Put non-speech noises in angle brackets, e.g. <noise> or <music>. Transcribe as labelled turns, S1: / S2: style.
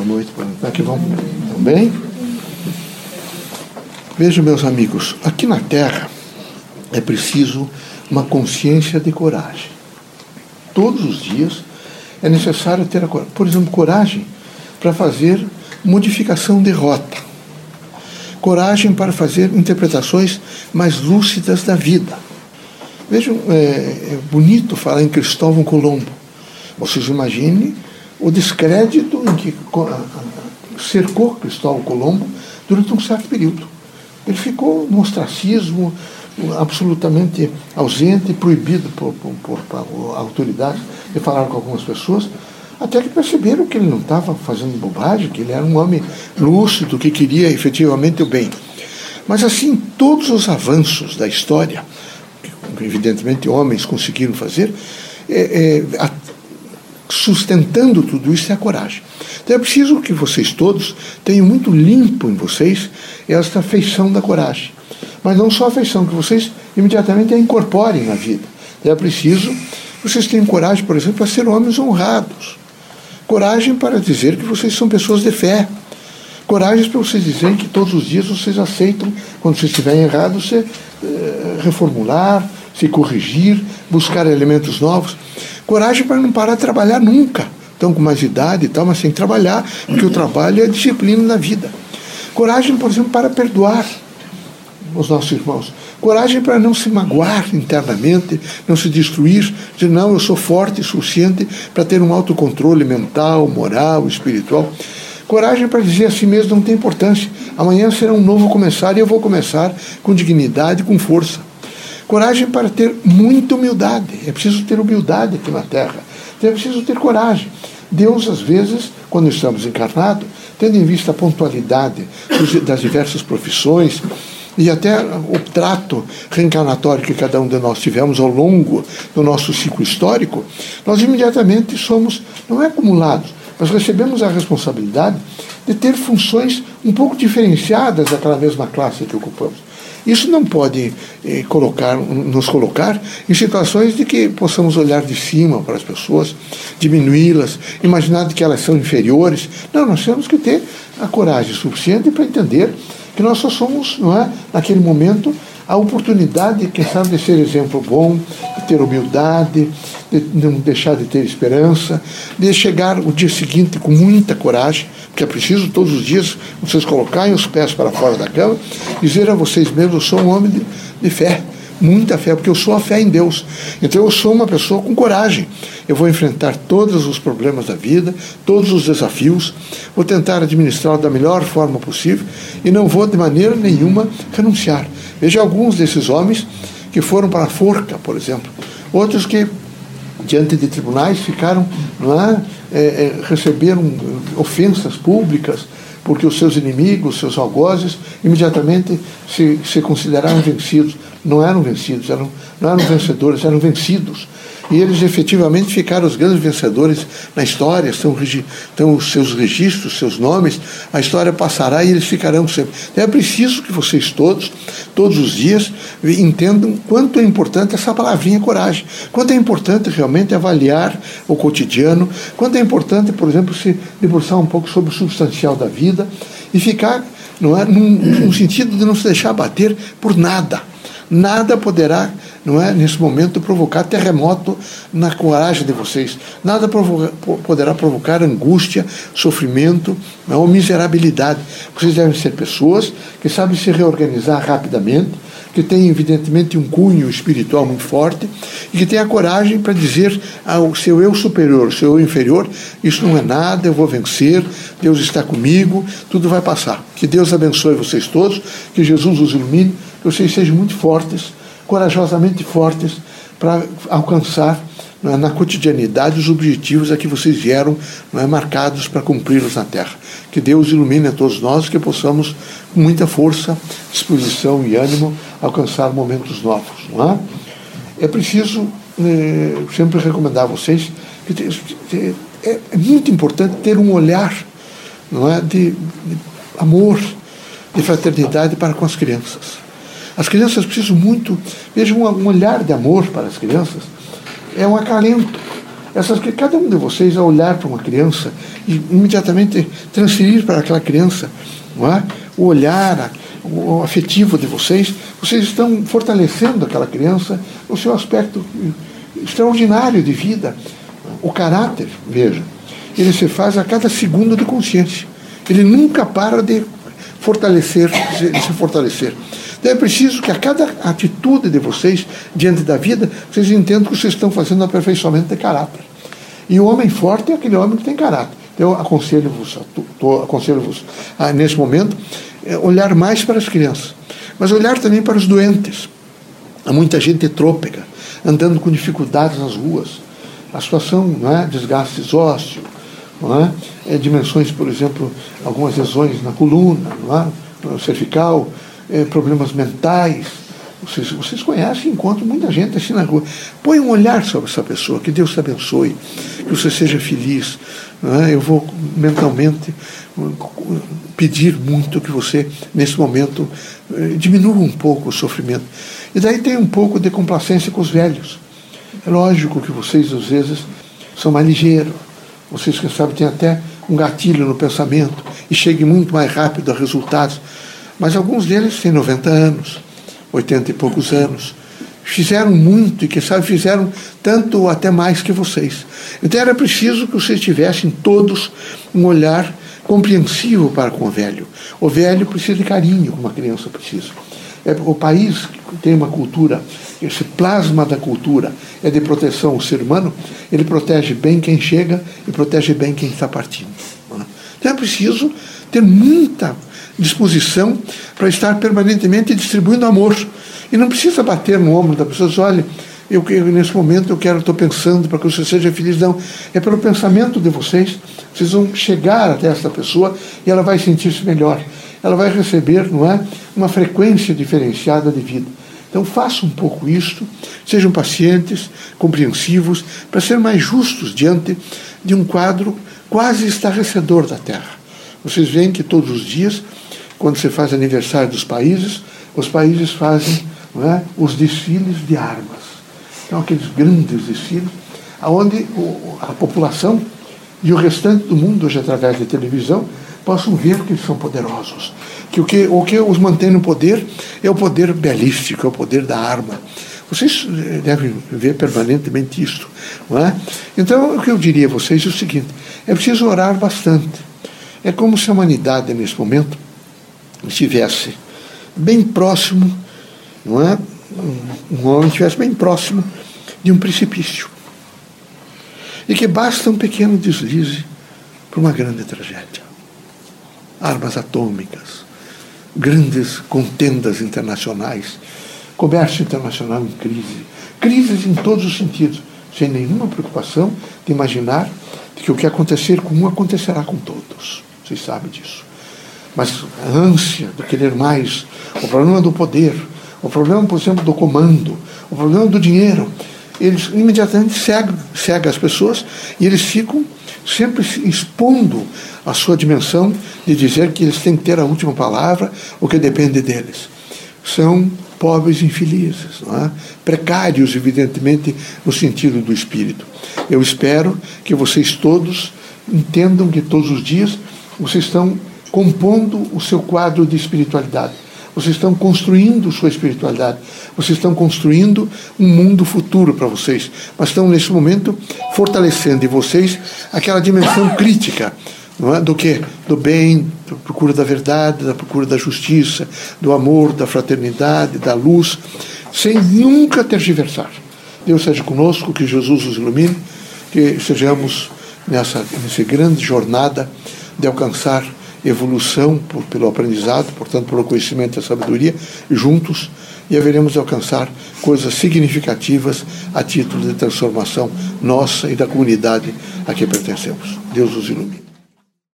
S1: Boa noite, boa noite. Aqui vão bem? Vejam, meus amigos, aqui na Terra é preciso uma consciência de coragem. Todos os dias é necessário ter, por exemplo, coragem para fazer modificação de rota, coragem para fazer interpretações mais lúcidas da vida. Vejam, é, é bonito falar em Cristóvão Colombo. Vocês imaginem o descrédito em que cercou Cristóvão Colombo durante um certo período. Ele ficou no ostracismo, absolutamente ausente, proibido por, por, por, autoridades de falar com algumas pessoas, até que perceberam que ele não estava fazendo bobagem, que ele era um homem lúcido, que queria efetivamente o bem. Mas assim, todos os avanços da história, que evidentemente homens conseguiram fazer, é, é, sustentando tudo isso é a coragem. Então é preciso que vocês todos tenham muito limpo em vocês esta feição da coragem. Mas não só a feição, que vocês imediatamente a incorporem na vida. É preciso vocês tenham coragem, por exemplo, para ser homens honrados. Coragem para dizer que vocês são pessoas de fé. Coragem para vocês dizerem que todos os dias vocês aceitam, quando vocês estiverem errados, você eh, reformular, se corrigir, buscar elementos novos. Coragem para não parar de trabalhar nunca. Estão com mais idade e tal, mas sem trabalhar, porque o trabalho é disciplina na vida. Coragem, por exemplo, para perdoar os nossos irmãos. Coragem para não se magoar internamente, não se destruir, dizer, não, eu sou forte e suficiente para ter um autocontrole mental, moral, espiritual. Coragem para dizer a si mesmo não tem importância. Amanhã será um novo começar e eu vou começar com dignidade, com força. Coragem para ter muita humildade. É preciso ter humildade aqui na Terra. Então é preciso ter coragem. Deus, às vezes, quando estamos encarnados, tendo em vista a pontualidade das diversas profissões, e até o trato reencarnatório que cada um de nós tivemos ao longo do nosso ciclo histórico, nós imediatamente somos, não é acumulados, mas recebemos a responsabilidade de ter funções um pouco diferenciadas daquela mesma classe que ocupamos. Isso não pode eh, colocar, nos colocar em situações de que possamos olhar de cima para as pessoas, diminuí-las, imaginar que elas são inferiores. Não, nós temos que ter a coragem suficiente para entender que nós só somos, não é, naquele momento, a oportunidade, quem sabe, de ser exemplo bom, de ter humildade, de não deixar de ter esperança, de chegar o dia seguinte com muita coragem, porque é preciso todos os dias vocês colocarem os pés para fora da cama, dizer a vocês mesmos: eu sou um homem de, de fé muita fé, porque eu sou a fé em Deus. Então eu sou uma pessoa com coragem. Eu vou enfrentar todos os problemas da vida, todos os desafios, vou tentar administrá-lo da melhor forma possível e não vou de maneira nenhuma renunciar. Veja alguns desses homens que foram para a forca, por exemplo, outros que diante de tribunais ficaram, não é, é, é receberam ofensas públicas, porque os seus inimigos, os seus algozes, imediatamente se, se consideraram vencidos não eram vencidos, eram, não eram vencedores, eram vencidos. E eles efetivamente ficaram os grandes vencedores na história, estão, estão os seus registros, seus nomes, a história passará e eles ficarão sempre. Então é preciso que vocês todos, todos os dias, entendam quanto é importante essa palavrinha coragem, quanto é importante realmente avaliar o cotidiano, quanto é importante, por exemplo, se debruçar um pouco sobre o substancial da vida e ficar não é, num, num sentido de não se deixar bater por nada. Nada poderá, não é, nesse momento, provocar terremoto na coragem de vocês. Nada provoca, poderá provocar angústia, sofrimento é, ou miserabilidade. Vocês devem ser pessoas que sabem se reorganizar rapidamente, que têm, evidentemente, um cunho espiritual muito forte e que têm a coragem para dizer ao seu eu superior, seu eu inferior: Isso não é nada, eu vou vencer, Deus está comigo, tudo vai passar. Que Deus abençoe vocês todos, que Jesus os ilumine que vocês sejam muito fortes, corajosamente fortes, para alcançar é, na cotidianidade os objetivos a que vocês vieram é, marcados para cumpri-los na Terra. Que Deus ilumine a todos nós, que possamos, com muita força, disposição e ânimo, alcançar momentos novos. Não é? é preciso é, sempre recomendar a vocês que é, é, muito importante ter um olhar não é, de, de amor, de fraternidade para com as crianças. As crianças precisam muito, vejam um olhar de amor para as crianças, é um acalento. essas cada um de vocês ao olhar para uma criança e imediatamente transferir para aquela criança não é? o olhar, o afetivo de vocês, vocês estão fortalecendo aquela criança, o seu aspecto extraordinário de vida, o caráter, veja, ele se faz a cada segundo de consciência. Ele nunca para de fortalecer, de se fortalecer. Então é preciso que a cada atitude de vocês diante da vida, vocês entendam que vocês estão fazendo um aperfeiçoamento de caráter. E o homem forte é aquele homem que tem caráter. Então, eu aconselho-vos, aconselho-vos nesse momento, é, olhar mais para as crianças, mas olhar também para os doentes. Há muita gente trôpega, andando com dificuldades nas ruas. A situação, não é? desgastes ósseos, não é? é dimensões, por exemplo, algumas lesões na coluna, não é? cervical, é, problemas mentais. Vocês, vocês conhecem, encontram muita gente assim na rua. Põe um olhar sobre essa pessoa, que Deus te abençoe, que você seja feliz. É? Eu vou mentalmente pedir muito que você, nesse momento, eh, diminua um pouco o sofrimento. E daí tem um pouco de complacência com os velhos. É lógico que vocês, às vezes, são mais ligeiros. Vocês, quem sabe, têm até um gatilho no pensamento e cheguem muito mais rápido a resultados. Mas alguns deles têm 90 anos, 80 e poucos anos. Fizeram muito e, quem sabe, fizeram tanto ou até mais que vocês. Então era preciso que vocês tivessem todos um olhar compreensivo para com o velho. O velho precisa de carinho, como a criança precisa. É, o país tem uma cultura, esse plasma da cultura é de proteção ao ser humano, ele protege bem quem chega e protege bem quem está partindo. É? Então é preciso ter muita disposição para estar permanentemente distribuindo amor. E não precisa bater no ombro da pessoa dizer, olha, eu, eu, nesse momento eu quero, estou pensando para que você seja feliz. Não, é pelo pensamento de vocês. Vocês vão chegar até essa pessoa e ela vai sentir-se melhor. Ela vai receber, não é, uma frequência diferenciada de vida. Então façam um pouco isto, sejam pacientes, compreensivos, para ser mais justos diante de um quadro quase estarrecedor da Terra. Vocês veem que todos os dias, quando se faz aniversário dos países, os países fazem é, os desfiles de armas. Então, aqueles grandes desfiles, onde a população e o restante do mundo, hoje através da televisão, possam ver que eles são poderosos. Que o que, o que os mantém no poder é o poder belístico, é o poder da arma. Vocês eh, devem ver permanentemente isto. Não é? Então, o que eu diria a vocês é o seguinte: é preciso orar bastante. É como se a humanidade, nesse momento, estivesse bem próximo, não é? Um homem estivesse bem próximo de um precipício. E que basta um pequeno deslize para uma grande tragédia. Armas atômicas, grandes contendas internacionais, comércio internacional em crise, crises em todos os sentidos, sem nenhuma preocupação de imaginar que o que acontecer com um acontecerá com todos. Vocês sabem disso. Mas a ânsia de querer mais, o problema do poder, o problema, por exemplo, do comando, o problema do dinheiro, eles imediatamente cegam, cegam as pessoas e eles ficam sempre expondo a sua dimensão de dizer que eles têm que ter a última palavra, o que depende deles. São pobres infelizes, é? precários, evidentemente, no sentido do espírito. Eu espero que vocês todos entendam que todos os dias vocês estão compondo o seu quadro de espiritualidade. Vocês estão construindo sua espiritualidade. Vocês estão construindo um mundo futuro para vocês. Mas estão, nesse momento, fortalecendo em vocês aquela dimensão <coughs> crítica é? do que? Do bem, da procura da verdade, da procura da justiça, do amor, da fraternidade, da luz, sem nunca tergiversar. Deus seja conosco, que Jesus os ilumine, que sejamos nessa, nessa grande jornada de alcançar evolução por, pelo aprendizado, portanto, pelo conhecimento e a sabedoria, juntos, e haveremos de alcançar coisas significativas a título de transformação nossa e da comunidade a que pertencemos. Deus os ilumine.